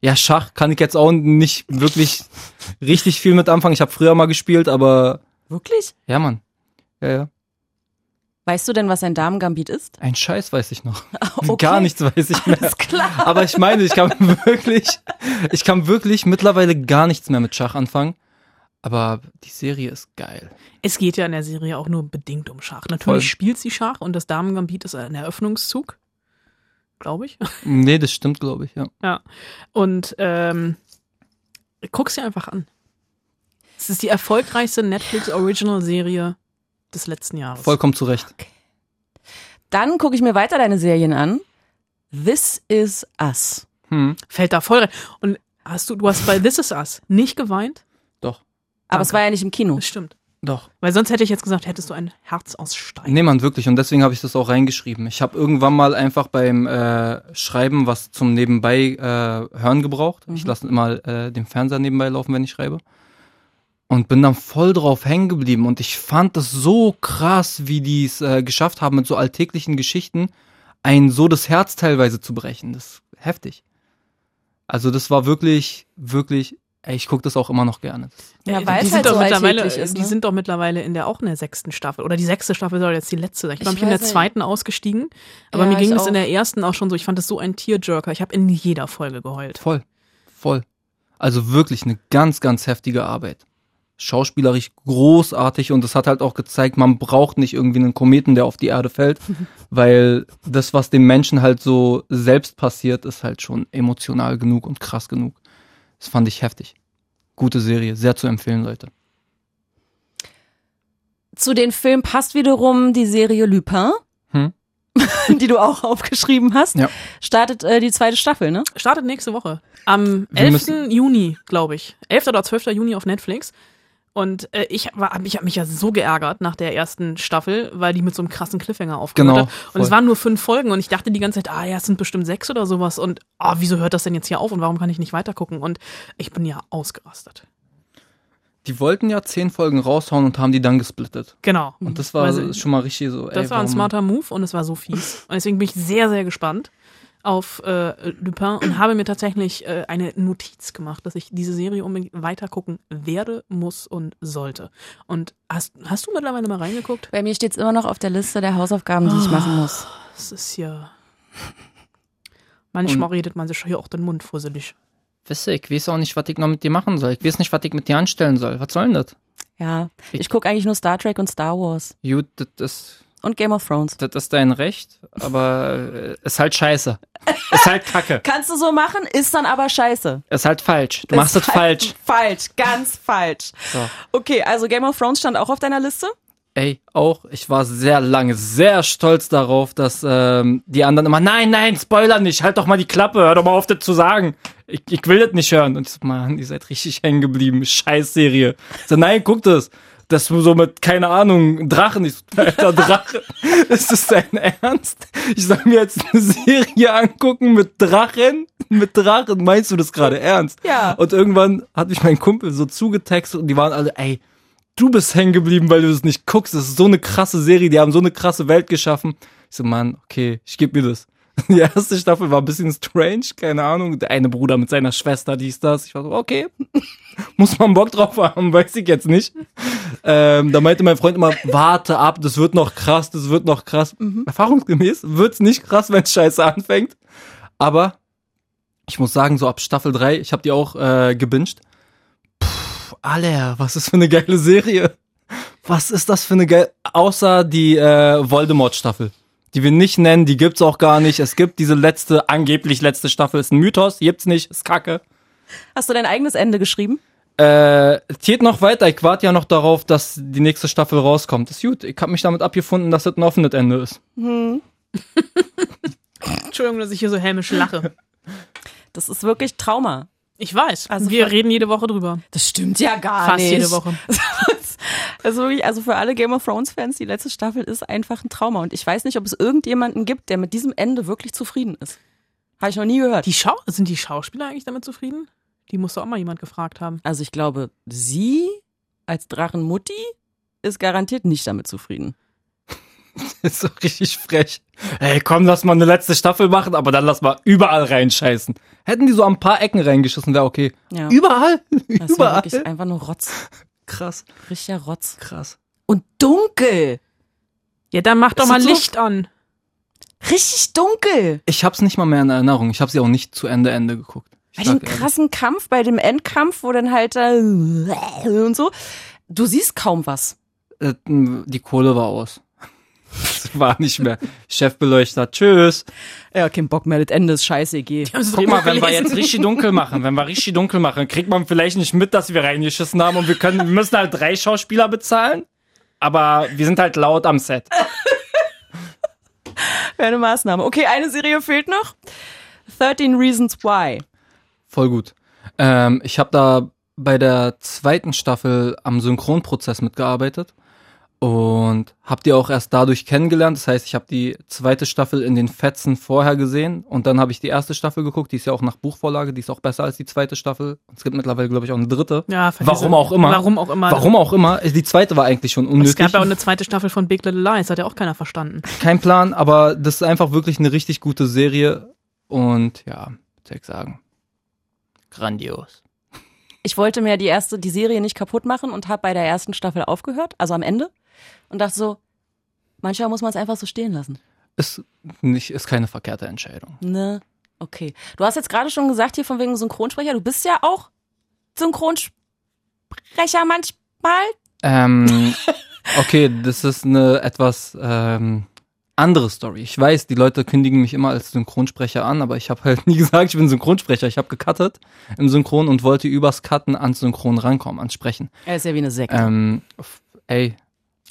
Ja, Schach kann ich jetzt auch nicht wirklich richtig viel mit anfangen. Ich habe früher mal gespielt, aber Wirklich? ja, Mann. Ja, ja. Weißt du denn, was ein Damengambit ist? Ein Scheiß weiß ich noch. Okay. Gar nichts weiß ich mehr. Alles klar. Aber ich meine, ich kann wirklich, ich kann wirklich mittlerweile gar nichts mehr mit Schach anfangen. Aber die Serie ist geil. Es geht ja in der Serie auch nur bedingt um Schach. Natürlich Voll. spielt sie Schach und das Damengambit ist ein Eröffnungszug. Glaube ich. Nee, das stimmt, glaube ich, ja. Ja. Und ähm, guck's dir einfach an. Es ist die erfolgreichste Netflix-Original-Serie des letzten Jahres. Vollkommen zu Recht. Dann gucke ich mir weiter deine Serien an. This is Us. Hm, Fällt da voll rein. Und hast du, du hast bei This Is Us nicht geweint? doch, Aber es war ja nicht im Kino. Das stimmt. Doch. Weil sonst hätte ich jetzt gesagt, hättest du ein Herz aus Stein. Nee, man, wirklich. Und deswegen habe ich das auch reingeschrieben. Ich habe irgendwann mal einfach beim äh, Schreiben was zum Nebenbei äh, hören gebraucht. Ich lasse immer äh, den Fernseher nebenbei laufen, wenn ich schreibe. Und bin dann voll drauf hängen geblieben. Und ich fand das so krass, wie die es äh, geschafft haben, mit so alltäglichen Geschichten ein so das Herz teilweise zu brechen. Das ist heftig. Also das war wirklich, wirklich, ey, ich gucke das auch immer noch gerne. Ja, weil die es sind halt doch so mittlerweile, ist. die Ne? sind doch mittlerweile in der auch in der sechsten Staffel oder die sechste Staffel soll jetzt die letzte sein. Ich glaube, Ich ich bin in der weiß nicht. zweiten ausgestiegen, aber Ja, mir ging es in der ersten auch schon so. Ich fand es so ein Tearjerker. Ich habe in jeder Folge geheult. Voll, voll. Also wirklich eine ganz, ganz heftige Arbeit. Schauspielerisch großartig und es hat halt auch gezeigt, man braucht nicht irgendwie einen Kometen, der auf die Erde fällt, weil das, was dem Menschen halt so selbst passiert, ist halt schon emotional genug und krass genug. Das fand ich heftig. Gute Serie, sehr zu empfehlen, Leute. Zu den Filmen passt wiederum die Serie Lupin, Hm? die du auch aufgeschrieben hast. Ja. Startet äh, die zweite Staffel, ne? Startet nächste Woche. Am Wir 11. müssen- Juni, glaube ich. 11. oder 12. Juni auf Netflix. Und äh, ich war, hab- ich habe mich ja so geärgert nach der ersten Staffel, weil die mit so einem krassen Cliffhanger aufgehört Genau, hat. Und es waren nur fünf Folgen und ich dachte die ganze Zeit, ah ja, es sind bestimmt sechs oder sowas. Und ah, wieso hört das denn jetzt hier auf und warum kann ich nicht weitergucken? Und ich bin ja ausgerastet. Die wollten ja zehn Folgen raushauen und haben die dann gesplittet. Genau. Und das war Also, schon mal richtig so, ey, Das war ein smarter Move und es war so fies. Und deswegen bin ich sehr, sehr gespannt auf äh, Lupin und habe mir tatsächlich äh, eine Notiz gemacht, dass ich diese Serie unbedingt weitergucken werde, muss und sollte. Und hast, hast du mittlerweile mal reingeguckt? Bei mir steht's immer noch auf der Liste der Hausaufgaben, die ich Ah. machen muss. Das ist ja. Manchmal redet man sich hier auch den Mund fusselig. Wisst ihr, ich weiß auch nicht, was ich noch mit dir machen soll. Ich weiß nicht, was ich mit dir anstellen soll. Was soll denn das? Ja, ich gucke eigentlich nur Star Trek und Star Wars Gut, das ist und Game of Thrones. Das ist dein Recht, aber äh, ist halt scheiße. Ist halt kacke. Kannst du so machen, ist dann aber scheiße. Ist halt falsch. Du machst es Ist halt falsch. Falsch, ganz falsch. So. Okay, also Game of Thrones stand auch auf deiner Liste? Ey, auch, ich war sehr lange sehr stolz darauf, dass ähm, die anderen immer, nein, nein, Spoiler nicht, halt doch mal die Klappe, hör doch mal auf, das zu sagen. Ich, ich will das nicht hören. Und ich so, Mann, ihr seid richtig hängen geblieben. Scheiß-Serie. So, nein, guck das. Das so mit, keine Ahnung, Drachen. Ich so, alter Drache. Ist das dein Ernst? Ich soll mir jetzt eine Serie angucken mit Drachen? Mit Drachen? Meinst du das gerade ernst? Ja. Und irgendwann hat mich mein Kumpel so zugetextet und die waren alle, ey, du bist hängen geblieben, weil du das nicht guckst. Das ist so eine krasse Serie, die haben so eine krasse Welt geschaffen. Ich so, Mann, okay, ich geb mir das. Die erste Staffel war ein bisschen strange, keine Ahnung. Der eine Bruder mit seiner Schwester, dies, das. Ich war so, okay, muss man Bock drauf haben, weiß ich jetzt nicht. Ähm, da meinte mein Freund immer, warte ab, das wird noch krass, das wird noch krass. Erfahrungsgemäß wird's nicht krass, wenn scheiße anfängt. Aber ich muss sagen, so ab Staffel 3, ich habe die auch äh, gebinged. Puh, Alter, was ist für eine geile Serie. Was ist das für eine geile, außer die äh, Voldemort-Staffel. Die wir nicht nennen, die gibt's auch gar nicht. Es gibt diese letzte, angeblich letzte Staffel, ist ein Mythos, gibt's nicht, ist kacke. Hast du dein eigenes Ende geschrieben? Äh, geht noch weiter. Ich warte ja noch darauf, dass die nächste Staffel rauskommt. ist gut. Ich habe mich damit abgefunden, dass das ein offenes Ende ist. Entschuldigung, dass ich hier so hämisch lache. Das ist wirklich Trauma. Ich weiß. Also wir reden jede Woche drüber. Das stimmt ja gar Fast nicht. jede Woche. Also wirklich, also für alle Game of Thrones Fans, die letzte Staffel ist einfach ein Trauma. Und ich weiß nicht, ob es irgendjemanden gibt, der mit diesem Ende wirklich zufrieden ist. Habe ich noch nie gehört. Die Schau sind die Schauspieler eigentlich damit zufrieden? Die muss doch auch mal jemand gefragt haben. Also ich glaube, sie als Drachenmutti ist garantiert nicht damit zufrieden. Das ist so richtig frech. Ey, komm, lass mal eine letzte Staffel machen, aber dann lass mal überall reinscheißen. Hätten die so ein paar Ecken reingeschissen, wäre okay. Ja. Überall? Das war Überall? wirklich einfach nur Rotz. Krass, Richtiger Rotz. krass. Und dunkel. Ja, dann mach doch mal das so? Licht an. Richtig dunkel. Ich hab's nicht mal mehr in Erinnerung. Ich habe sie auch nicht zu Ende Ende geguckt. Ich Bei dem ehrlich. krassen Kampf, bei dem Endkampf, wo dann halt da und so. Du siehst kaum was. Äh, die Kohle war aus. War nicht mehr. Chefbeleuchter, tschüss. Ja, kein Bock mehr, das Ende ist scheiße, geh. Guck mal, wenn wir jetzt richtig dunkel machen, wenn wir richtig dunkel machen, kriegt man vielleicht nicht mit, dass wir reingeschissen haben und wir können, wir müssen halt drei Schauspieler bezahlen. Aber wir sind halt laut am Set. Wäre eine Maßnahme. Okay, eine Serie fehlt noch. 13 Reasons Why. Voll gut. Ähm, ich habe da bei der zweiten Staffel am Synchronprozess mitgearbeitet und habe die auch erst dadurch kennengelernt. Das heißt, ich habe die zweite Staffel in den Fetzen vorher gesehen und dann habe ich die erste Staffel geguckt. Die ist ja auch nach Buchvorlage, die ist auch besser als die zweite Staffel. Und es gibt mittlerweile, glaube ich, auch eine dritte. Ja, Warum auch immer. Warum auch immer. Warum auch immer. Die zweite war eigentlich schon unnötig. Es gab ja auch eine zweite Staffel von Big Little Lies, hat ja auch keiner verstanden. Kein Plan, aber das ist einfach wirklich eine richtig gute Serie. Und ja, soll ich sagen. Grandios. Ich wollte mir die erste, die Serie nicht kaputt machen und habe bei der ersten Staffel aufgehört, also am Ende. Und dachte so, manchmal muss man es einfach so stehen lassen. Ist nicht, ist keine verkehrte Entscheidung. Ne? Okay. Du hast jetzt gerade schon gesagt hier von wegen Synchronsprecher. Du bist ja auch Synchronsprecher manchmal. Ähm, okay, das ist eine etwas ähm, andere Story. Ich weiß, die Leute kündigen mich immer als Synchronsprecher an, aber ich habe halt nie gesagt, ich bin Synchronsprecher. Ich habe gecuttet im Synchron und wollte übers Cutten ans Synchron rankommen, ans Sprechen. Er ist ja wie eine Sekte. Ähm, ey,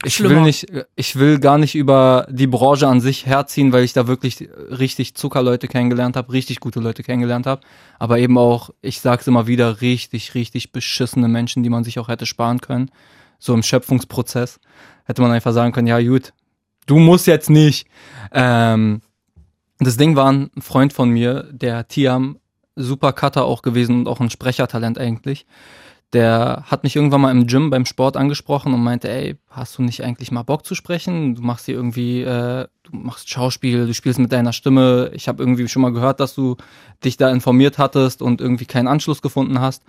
ich Schlimmer. will nicht, ich will gar nicht über die Branche an sich herziehen, weil ich da wirklich richtig Zuckerleute kennengelernt habe, richtig gute Leute kennengelernt habe, aber eben auch, ich sag's immer wieder, richtig, richtig beschissene Menschen, die man sich auch hätte sparen können. So im Schöpfungsprozess hätte man einfach sagen können, ja gut, du musst jetzt nicht. Ähm, das Ding war ein Freund von mir, der Tiam, super Cutter auch gewesen und auch ein Sprechertalent eigentlich der hat mich irgendwann mal im Gym beim Sport angesprochen und meinte, ey, hast du nicht eigentlich mal Bock zu sprechen? Du machst hier irgendwie, äh, du machst Schauspiel, du spielst mit deiner Stimme. Ich habe irgendwie schon mal gehört, dass du dich da informiert hattest und irgendwie keinen Anschluss gefunden hast.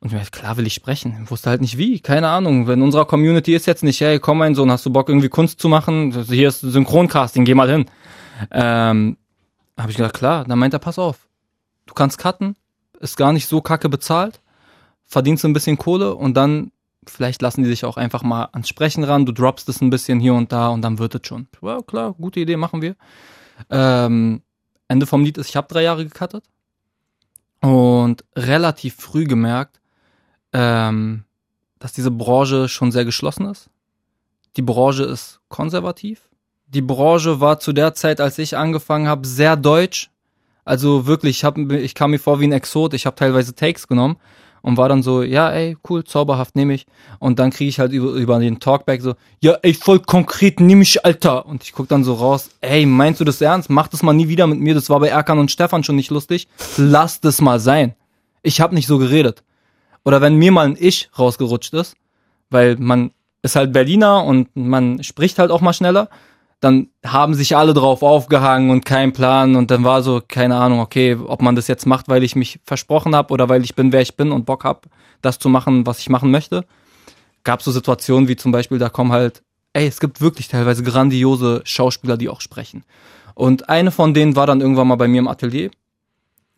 Und ich meinte, klar will ich sprechen. Ich wusste halt nicht wie, keine Ahnung. Wenn unserer Community ist jetzt nicht, hey, komm mein Sohn, hast du Bock irgendwie Kunst zu machen? Hier ist Synchroncasting, geh mal hin. Ähm, habe ich gesagt, klar. Dann meint er, pass auf, du kannst cutten, ist gar nicht so kacke bezahlt verdienst du ein bisschen Kohle und dann vielleicht lassen die dich auch einfach mal ans Sprechen ran, du droppst es ein bisschen hier und da und dann wird es schon. Ja, klar, gute Idee, machen wir. Ähm, Ende vom Lied ist, ich habe drei Jahre gecuttet und relativ früh gemerkt, ähm, dass diese Branche schon sehr geschlossen ist. Die Branche ist konservativ. Die Branche war zu der Zeit, als ich angefangen habe, sehr deutsch. Also wirklich, ich, hab, ich kam mir vor wie ein Exot. Ich habe teilweise Takes genommen und war dann so, ja, ey, cool, zauberhaft, nehme ich. Und dann kriege ich halt über, über den Talkback so, ja, ey, voll konkret, nehme ich, Alter. Und ich guck dann so raus, ey, meinst du das ernst? Mach das mal nie wieder mit mir. Das war bei Erkan und Stefan schon nicht lustig. Lass das mal sein. Ich habe nicht so geredet. Oder wenn mir mal ein Ich rausgerutscht ist, weil man ist halt Berliner und man spricht halt auch mal schneller, dann haben sich alle drauf aufgehangen und kein Plan und dann war so, keine Ahnung, okay, ob man das jetzt macht, weil ich mich versprochen habe oder weil ich bin, wer ich bin und Bock hab, das zu machen, was ich machen möchte. Gab so Situationen wie zum Beispiel, da kommen halt, ey, es gibt wirklich teilweise grandiose Schauspieler, die auch sprechen. Und eine von denen war dann irgendwann mal bei mir im Atelier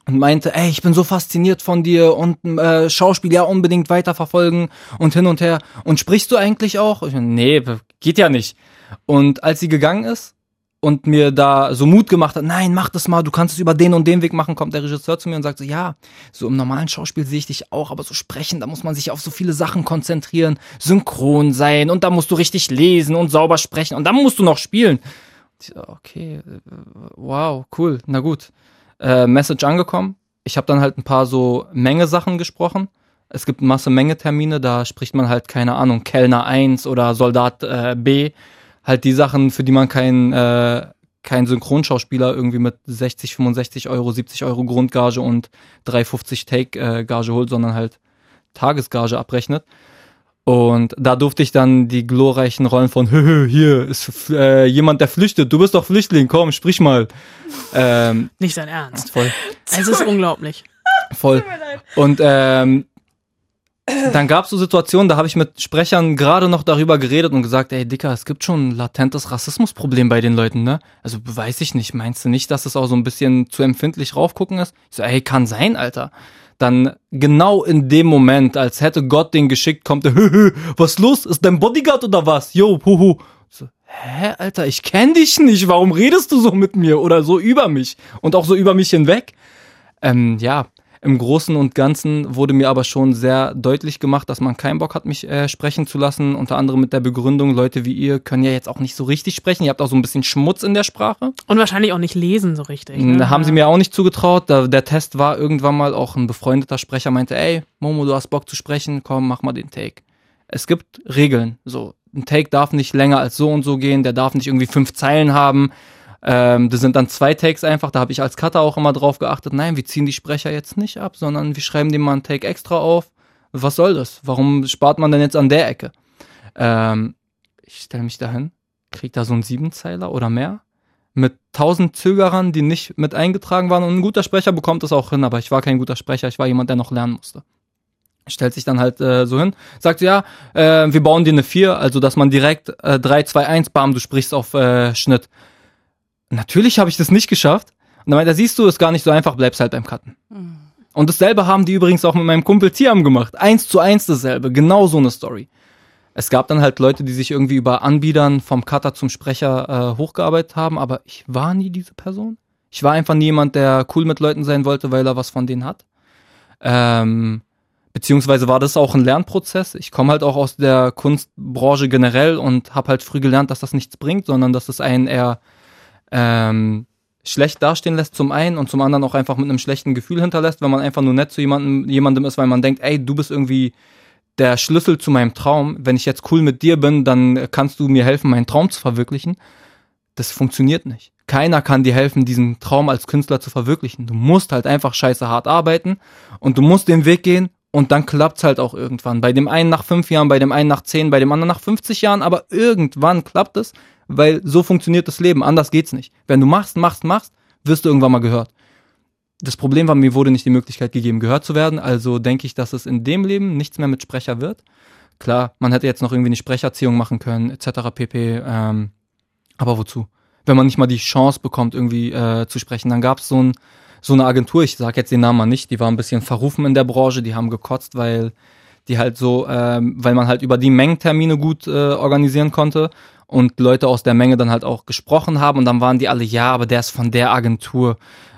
und meinte, ey, ich bin so fasziniert von dir und äh, Schauspiel ja unbedingt weiterverfolgen und hin und her. Und sprichst du eigentlich auch? Ich, nee, geht ja nicht. Und als sie gegangen ist, und mir da so Mut gemacht hat, nein, mach das mal, du kannst es über den und den Weg machen, kommt der Regisseur zu mir und sagt so, ja, so im normalen Schauspiel sehe ich dich auch, aber so sprechen, da muss man sich auf so viele Sachen konzentrieren, synchron sein und da musst du richtig lesen und sauber sprechen und dann musst du noch spielen. Ich okay, äh, wow, cool, na gut. Äh, Message angekommen. Ich habe dann halt ein paar so Menge-Sachen gesprochen. Es gibt Masse Menge-Termine, da spricht man halt, keine Ahnung, Kellner 1 oder Soldat äh, B halt die Sachen, für die man kein, äh, kein Synchronschauspieler irgendwie mit 60, 65 Euro, 70 Euro Grundgage und 3,50 Take-Gage holt, sondern halt Tagesgage abrechnet. Und da durfte ich dann die glorreichen Rollen von Hö, hier ist äh, jemand, der flüchtet. Du bist doch Flüchtling, komm, sprich mal. Ähm, Nicht sein Ernst. voll, Es ist unglaublich. voll. Und ähm, dann gab es so Situationen, da habe ich mit Sprechern gerade noch darüber geredet und gesagt, ey Dicker, es gibt schon ein latentes Rassismusproblem bei den Leuten, ne? Also weiß ich nicht, meinst du nicht, dass es auch so ein bisschen zu empfindlich raufgucken ist? Ich so, ey, kann sein, Alter. Dann genau in dem Moment, als hätte Gott den geschickt, kommt der, hö, was los? Ist dein Bodyguard oder was? Jo, huhu. So, hä, Alter, ich kenn dich nicht, warum redest du so mit mir oder so über mich und auch so über mich hinweg? Ähm, ja, im Großen und Ganzen wurde mir aber schon sehr deutlich gemacht, dass man keinen Bock hat, mich äh, sprechen zu lassen. Unter anderem mit der Begründung, Leute wie ihr können ja jetzt auch nicht so richtig sprechen. Ihr habt auch so ein bisschen Schmutz in der Sprache. Und wahrscheinlich auch nicht lesen so richtig. Ne? Da haben sie mir auch nicht zugetraut. Da, der Test war irgendwann mal auch ein befreundeter Sprecher meinte, ey, Momo, du hast Bock zu sprechen, komm, mach mal den Take. Es gibt Regeln. So, ein Take darf nicht länger als so und so gehen, der darf nicht irgendwie fünf Zeilen haben. Ähm, das sind dann zwei Takes einfach, da habe ich als Cutter auch immer drauf geachtet, nein, wir ziehen die Sprecher jetzt nicht ab, sondern wir schreiben dem mal einen Take extra auf. Was soll das? Warum spart man denn jetzt an der Ecke? Ähm, ich stelle mich dahin, krieg da so einen Siebenzeiler oder mehr mit tausend Zögerern, die nicht mit eingetragen waren. Und ein guter Sprecher bekommt das auch hin, aber ich war kein guter Sprecher, ich war jemand, der noch lernen musste. Stellt sich dann halt äh, so hin, sagt ja, äh, wir bauen dir eine 4, also dass man direkt äh, 3, 2, 1, bam, du sprichst auf äh, Schnitt. Natürlich habe ich das nicht geschafft. Und dann meint er, siehst du, ist gar nicht so einfach, bleibst halt beim Cutten. Und dasselbe haben die übrigens auch mit meinem Kumpel Tiam gemacht. Eins zu eins dasselbe, genau so eine Story. Es gab dann halt Leute, die sich irgendwie über Anbietern vom Cutter zum Sprecher äh, hochgearbeitet haben, aber ich war nie diese Person. Ich war einfach nie jemand, der cool mit Leuten sein wollte, weil er was von denen hat. Ähm, beziehungsweise war das auch ein Lernprozess. Ich komme halt auch aus der Kunstbranche generell und habe halt früh gelernt, dass das nichts bringt, sondern dass es einen eher ähm, schlecht dastehen lässt zum einen und zum anderen auch einfach mit einem schlechten Gefühl hinterlässt, wenn man einfach nur nett zu jemandem, jemandem ist, weil man denkt, ey, du bist irgendwie der Schlüssel zu meinem Traum. Wenn ich jetzt cool mit dir bin, dann kannst du mir helfen, meinen Traum zu verwirklichen. Das funktioniert nicht. Keiner kann dir helfen, diesen Traum als Künstler zu verwirklichen. Du musst halt einfach scheiße hart arbeiten und du musst den Weg gehen und dann klappt's halt auch irgendwann. Bei dem einen nach fünf Jahren, bei dem einen nach zehn, bei dem anderen nach 50 Jahren, aber irgendwann klappt es, weil so funktioniert das Leben. Anders geht's nicht. Wenn du machst, machst, machst, wirst du irgendwann mal gehört. Das Problem war, mir wurde nicht die Möglichkeit gegeben, gehört zu werden. Also denke ich, dass es in dem Leben nichts mehr mit Sprecher wird. Klar, man hätte jetzt noch irgendwie eine Sprecherziehung machen können, etc. pp. Ähm, aber wozu? Wenn man nicht mal die Chance bekommt, irgendwie äh, zu sprechen. Dann gab's so, ein, so eine Agentur, ich sage jetzt den Namen mal nicht, die war ein bisschen verrufen in der Branche, die haben gekotzt, weil die halt so, ähm, weil man halt über die Mengentermine gut äh, organisieren konnte und Leute aus der Menge dann halt auch gesprochen haben und dann waren die alle, ja, aber der ist von der Agentur,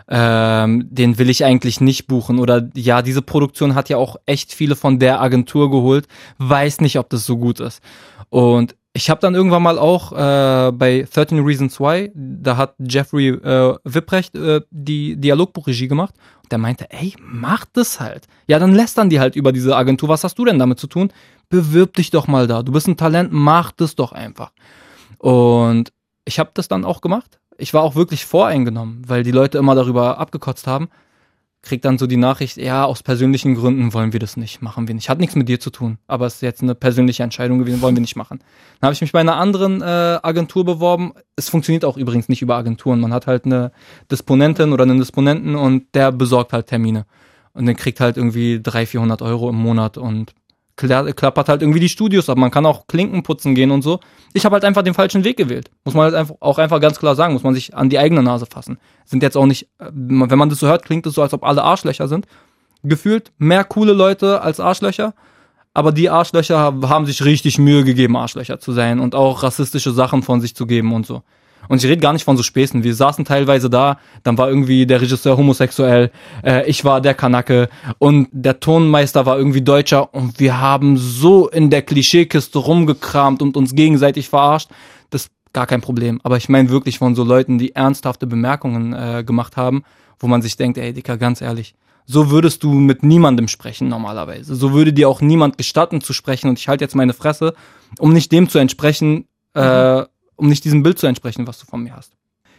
ähm, den will ich eigentlich nicht buchen oder ja, diese Produktion hat ja auch echt viele von der Agentur geholt, weiß nicht, ob das so gut ist. Und ich habe dann irgendwann mal auch äh, bei 13 Reasons Why, da hat Jeffrey äh, Wipprecht äh, die Dialogbuchregie gemacht und der meinte, ey, mach das halt. Ja, dann lästern die halt über diese Agentur. Was hast du denn damit zu tun? Bewirb dich doch mal da. Du bist ein Talent, mach das doch einfach. Und ich habe das dann auch gemacht. Ich war auch wirklich voreingenommen, weil die Leute immer darüber abgekotzt haben. Krieg dann so die Nachricht, ja, aus persönlichen Gründen wollen wir das nicht, machen wir nicht. Hat nichts mit dir zu tun, aber es ist jetzt eine persönliche Entscheidung gewesen, wollen wir nicht machen. Dann habe ich mich bei einer anderen äh, Agentur beworben. Es funktioniert auch übrigens nicht über Agenturen. Man hat halt eine Disponentin oder einen Disponenten und der besorgt halt Termine. Und dann kriegt halt irgendwie 300, 400 Euro im Monat und klappert halt irgendwie die Studios ab. Man kann auch Klinken putzen gehen und so. Ich habe halt einfach den falschen Weg gewählt. Muss man halt einfach, auch einfach ganz klar sagen, muss man sich an die eigene Nase fassen. Sind jetzt auch nicht, äh, wenn man das so hört, klingt es so, als ob alle Arschlöcher sind. Gefühlt mehr coole Leute als Arschlöcher. Aber die Arschlöcher haben sich richtig Mühe gegeben, Arschlöcher zu sein und auch rassistische Sachen von sich zu geben und so. Und ich rede gar nicht von so Späßen. Wir saßen teilweise da, dann war irgendwie der Regisseur homosexuell, äh, ich war der Kanake und der Tonmeister war irgendwie Deutscher und wir haben so in der Klischeekiste rumgekramt und uns gegenseitig verarscht. Das ist gar kein Problem. Aber ich meine wirklich von so Leuten, die ernsthafte Bemerkungen äh, gemacht haben, wo man sich denkt, ey Dicker, ganz ehrlich, so würdest du mit niemandem sprechen normalerweise. So würde dir auch niemand gestatten zu sprechen und ich halte jetzt meine Fresse, um nicht dem zu entsprechen, äh, um nicht diesem Bild zu entsprechen, was du von mir hast.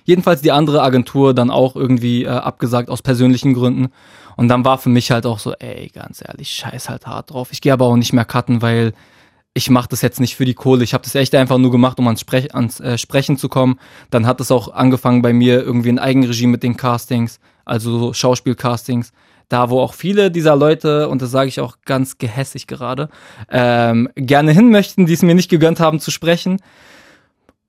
Jedenfalls die andere Agentur dann auch irgendwie äh, abgesagt aus persönlichen Gründen. Und dann war für mich halt auch so, ey, ganz ehrlich, scheiß halt hart drauf. Ich gehe aber auch nicht mehr cutten, weil ich mache das jetzt nicht für die Kohle. Ich habe das echt einfach nur gemacht, um ans, Sprech ans äh, Sprechen zu kommen. Dann hat es auch angefangen bei mir irgendwie in Eigenregie mit den Castings, also so Schauspielcastings. Da, wo auch viele dieser Leute, und das sage ich auch ganz gehässig gerade, ähm, gerne hin möchten, die es mir nicht gegönnt haben zu sprechen.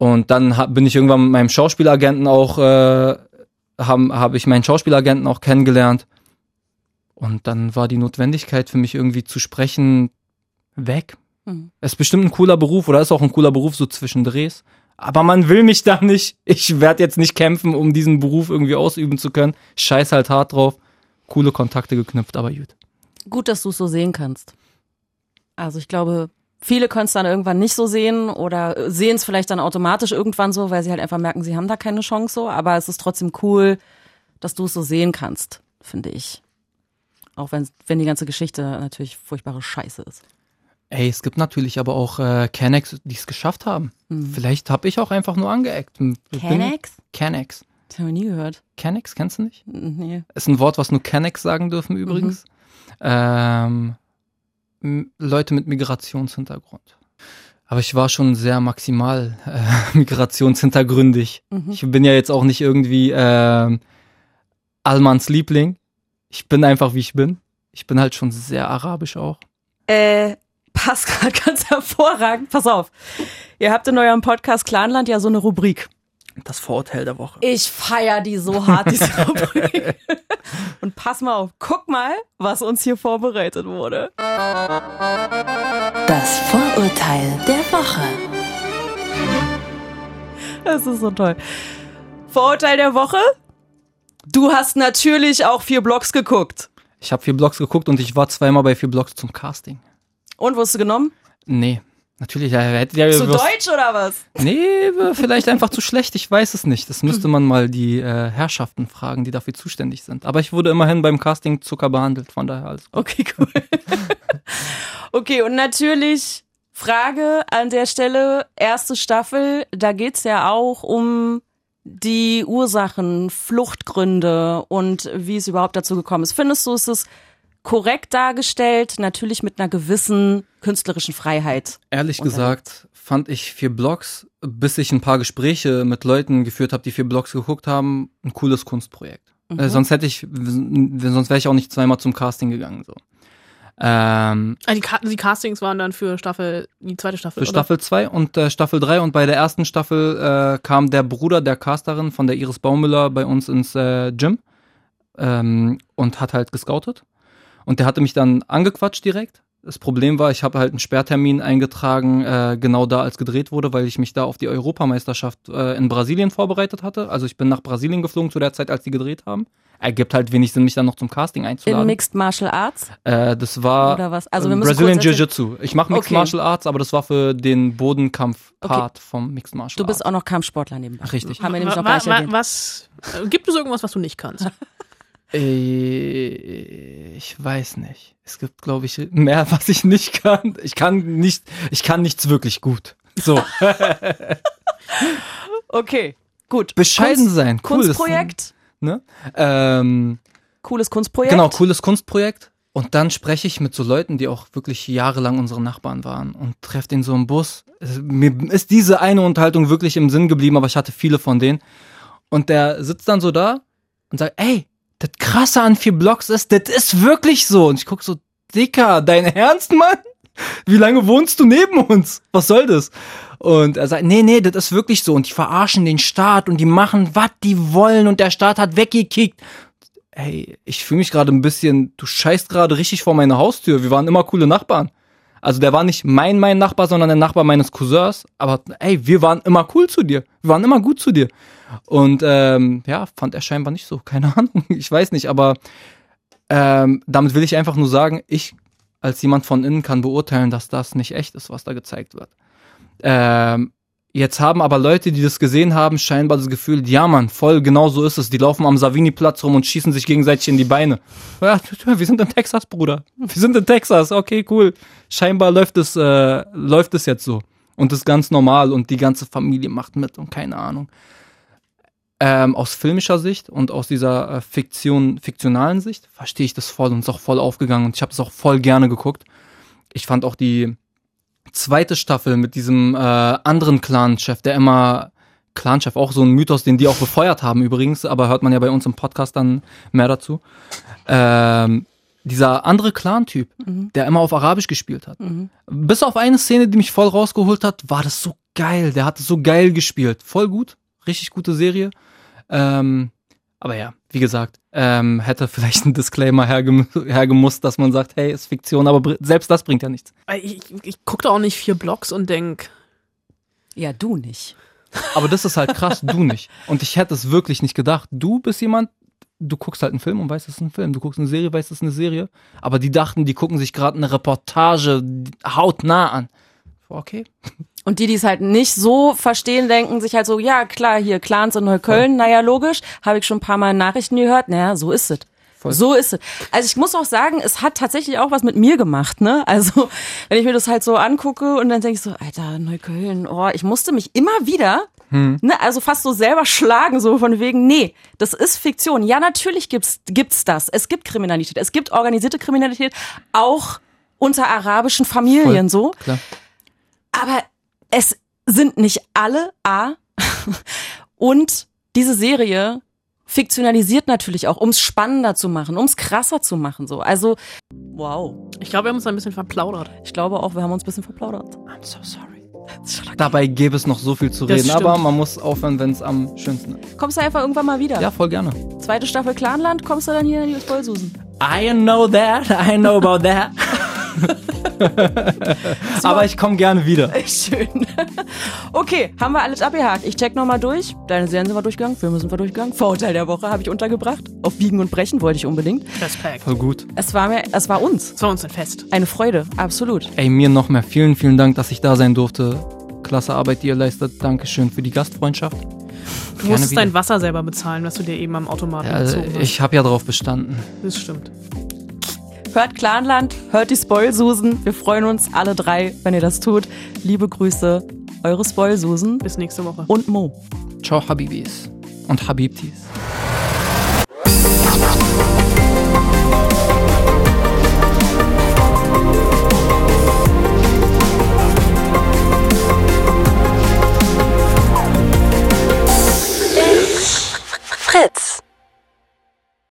Und dann hab, bin ich irgendwann mit meinem Schauspielagenten auch, äh, habe hab ich meinen Schauspielagenten auch kennengelernt. Und dann war die Notwendigkeit für mich irgendwie zu sprechen weg. Mhm. Es ist bestimmt ein cooler Beruf oder ist auch ein cooler Beruf so zwischen Drehs. Aber man will mich da nicht. Ich werde jetzt nicht kämpfen, um diesen Beruf irgendwie ausüben zu können. Scheiß halt hart drauf. Coole Kontakte geknüpft, aber gut. Gut, dass du es so sehen kannst. Also ich glaube, viele können es dann irgendwann nicht so sehen oder sehen es vielleicht dann automatisch irgendwann so, weil sie halt einfach merken, sie haben da keine Chance so. Aber es ist trotzdem cool, dass du es so sehen kannst, finde ich. Auch wenn, wenn die ganze Geschichte natürlich furchtbare Scheiße ist. Ey, es gibt natürlich aber auch äh, Canex, die es geschafft haben. Vielleicht habe ich auch einfach nur angeeckt. Bin- Canex? Canex. Das haben wir nie gehört. Canex, kennst du nicht? Nee. Ist ein Wort, was nur Canex sagen dürfen übrigens. Ähm, m- Leute mit Migrationshintergrund. Aber ich war schon sehr maximal äh, migrationshintergründig. Mhm. Ich bin ja jetzt auch nicht irgendwie ähm, Almans Liebling. Ich bin einfach wie ich bin. Ich bin halt schon sehr arabisch auch. Äh, passt gerade ganz hervorragend. Pass auf. Ihr habt in eurem Podcast Clanland ja so eine Rubrik. Das Vorurteil der Woche. Ich feier die so hart, diese Rubrik. Und pass mal auf, guck mal, was uns hier vorbereitet wurde. Das Vorurteil der Woche. Das ist so toll. Vorurteil der Woche? Du hast natürlich auch vier Blogs geguckt. Ich habe vier Blogs geguckt und ich war zweimal bei vier Blogs zum Casting. Und wurdest du genommen? Nee, natürlich. Ja, hätte ja Zu was- deutsch oder was? Nee, vielleicht einfach zu schlecht. Ich weiß es nicht. Das müsste man mal die äh, Herrschaften fragen, die dafür zuständig sind. Aber ich wurde immerhin beim Casting Zucker behandelt. Von daher alles. gut. Okay, cool. okay, und natürlich Frage an der Stelle, erste Staffel, da geht's ja auch um die Ursachen, Fluchtgründe und wie es überhaupt dazu gekommen ist. Findest du, ist es korrekt dargestellt, natürlich mit einer gewissen künstlerischen Freiheit? Ehrlich gesagt fand ich vier Blogs, bis ich ein paar Gespräche mit Leuten geführt habe, die vier Blogs geguckt haben, ein cooles Kunstprojekt. Äh, sonst hätte ich, sonst wäre ich auch nicht zweimal zum Casting gegangen. So. Ähm, Ah, die, die Castings waren dann für Staffel, die zweite Staffel. Für Staffel 2 und äh, Staffel 3 und bei der ersten Staffel äh, kam der Bruder der Casterin von der Iris Baumüller bei uns ins äh, Gym ähm, und hat halt gescoutet. Und der hatte mich dann angequatscht direkt. Das Problem war, ich habe halt einen Sperrtermin eingetragen, äh, genau da, als gedreht wurde, weil ich mich da auf die Europameisterschaft äh, in Brasilien vorbereitet hatte. Also ich bin nach Brasilien geflogen zu der Zeit, als die gedreht haben. Ergibt halt wenig Sinn, mich dann noch zum Casting In einzuladen. Mixed Martial Arts? Äh, das war Oder was? Also wir müssen Brazilian Jiu-Jitsu. Ich mache Mixed Okay. Martial Arts, aber das war für den Bodenkampf-Part vom Mixed Martial Du Arts. bist auch noch Kampfsportler nebenbei. Richtig. Haben wir nämlich noch gar nicht erwähnt. was, äh, gibt es irgendwas, was du nicht kannst? Äh, ich weiß nicht. Es gibt, glaube ich, mehr, was ich nicht kann. Ich kann nicht, ich kann nichts wirklich gut. So, Okay, gut. bescheiden Kunst- sein, cool. Kunstprojekt? Ne? Ähm, Cooles Kunstprojekt? Genau, cooles Kunstprojekt. Und dann spreche ich mit so Leuten, die auch wirklich jahrelang unsere Nachbarn waren und treffe den so im Bus. Es- Mir ist diese eine Unterhaltung wirklich im Sinn geblieben, aber ich hatte viele von denen. Und der sitzt dann so da und sagt, ey, das Krasse an vier Blocks ist, das ist wirklich so. Und ich guck so, Dicker, dein Ernst, Mann? Wie lange wohnst du neben uns? Was soll das? Und er sagt, nee, nee, das ist wirklich so. Und die verarschen den Staat und die machen, was die wollen und der Staat hat weggekickt hey, ich fühle mich gerade ein bisschen, du scheißt gerade richtig vor meine Haustür. Wir waren immer coole Nachbarn. Also der war nicht mein, mein Nachbar, sondern der Nachbar meines Cousins. Aber ey, wir waren immer cool zu dir. Wir waren immer gut zu dir. Und ähm, ja, fand er scheinbar nicht so. Keine Ahnung. Ich weiß nicht, aber ähm, damit will ich einfach nur sagen, ich als jemand von innen kann beurteilen, dass das nicht echt ist, was da gezeigt wird. Ähm, jetzt haben aber Leute, die das gesehen haben, scheinbar das Gefühl, ja Mann, voll genau so ist es. Die laufen am Savini-Platz rum und schießen sich gegenseitig in die Beine. Ja, wir sind in Texas, Bruder. Wir sind in Texas. Okay, cool. Scheinbar läuft es, äh, läuft es jetzt so. Und das ist ganz normal und die ganze Familie macht mit und keine Ahnung. Ähm, aus filmischer Sicht und aus dieser äh, Fiktion, fiktionalen Sicht verstehe ich das voll und ist auch voll aufgegangen und ich habe es auch voll gerne geguckt. Ich fand auch die zweite Staffel mit diesem äh, anderen Clan-Chef, der immer Clan-Chef, auch so ein Mythos, den die auch befeuert haben übrigens, aber hört man ja bei uns im Podcast dann mehr dazu. Ähm, dieser andere Clan-Typ, der immer auf Arabisch gespielt hat. Bis auf eine Szene, die mich voll rausgeholt hat, war das so geil. Der hat es so geil gespielt. Voll gut. Richtig gute Serie. Ähm, aber ja, wie gesagt, ähm, hätte vielleicht ein Disclaimer hergem hergemusst, dass man sagt, hey, ist Fiktion, aber selbst das bringt ja nichts. Ich, ich gucke da auch nicht vier Blogs und denk, Ja, du nicht. Aber das ist halt krass, du nicht. Und ich hätte es wirklich nicht gedacht. Du bist jemand, du guckst halt einen Film und weißt, es ist ein Film. Du guckst eine Serie, weißt, es ist eine Serie. Aber die dachten, die gucken sich gerade eine Reportage hautnah an. Okay. Und die, die es halt nicht so verstehen, denken sich halt so, ja klar, hier Clans in Neukölln, naja logisch, habe ich schon ein paar Mal in Nachrichten gehört, naja, so ist es. Voll. So ist es. Also ich muss auch sagen, es hat tatsächlich auch was mit mir gemacht, ne? Also wenn ich mir das halt so angucke und dann denke ich so, Alter, Neukölln, oh, ich musste mich immer wieder, ne, also fast so selber schlagen, so von wegen, nee, das ist Fiktion. Ja, natürlich gibt's, gibt's das. Es gibt Kriminalität, es gibt organisierte Kriminalität, auch unter arabischen Familien so. Klar. Aber es sind nicht alle A. Und diese Serie fiktionalisiert natürlich auch, um es spannender zu machen, um es krasser zu machen. So. Also, wow. ich glaube, wir haben uns ein bisschen verplaudert. Ich glaube auch, wir haben uns ein bisschen verplaudert. I'm so sorry. Dabei gäbe es noch so viel zu Das reden, stimmt. aber man muss aufhören, wenn es am schönsten ist. Kommst du einfach irgendwann mal wieder? Ja, voll gerne. Zweite Staffel Clanland, kommst du dann hier in die Spoilsusen? I know that, I know about that. aber ich komme gerne wieder. Schön. Okay, haben wir alles abgehakt. Ich check nochmal durch. Deine Serien sind wir durchgegangen, Filme sind wir durchgegangen. Vorurteil der Woche habe ich untergebracht. Auf Biegen und Brechen wollte ich unbedingt. Respekt. Voll gut. Es war mir, es war uns. Das war uns ein Fest. Eine Freude, absolut. Ey, mir noch mehr. Vielen, vielen Dank, dass ich da sein durfte. Klasse Arbeit, die ihr leistet. Dankeschön für die Gastfreundschaft. Du musstest dein Wasser selber bezahlen, was du dir eben am Automaten Ja, also gezogen hast. ich habe ja drauf bestanden. Das stimmt. Hört Clanland, hört die Spoilsusen. Wir freuen uns alle drei, wenn ihr das tut. Liebe Grüße, eure Spoilsusen Bis nächste Woche. und Mo. Ciao, Habibis und Habibtis. Fritz.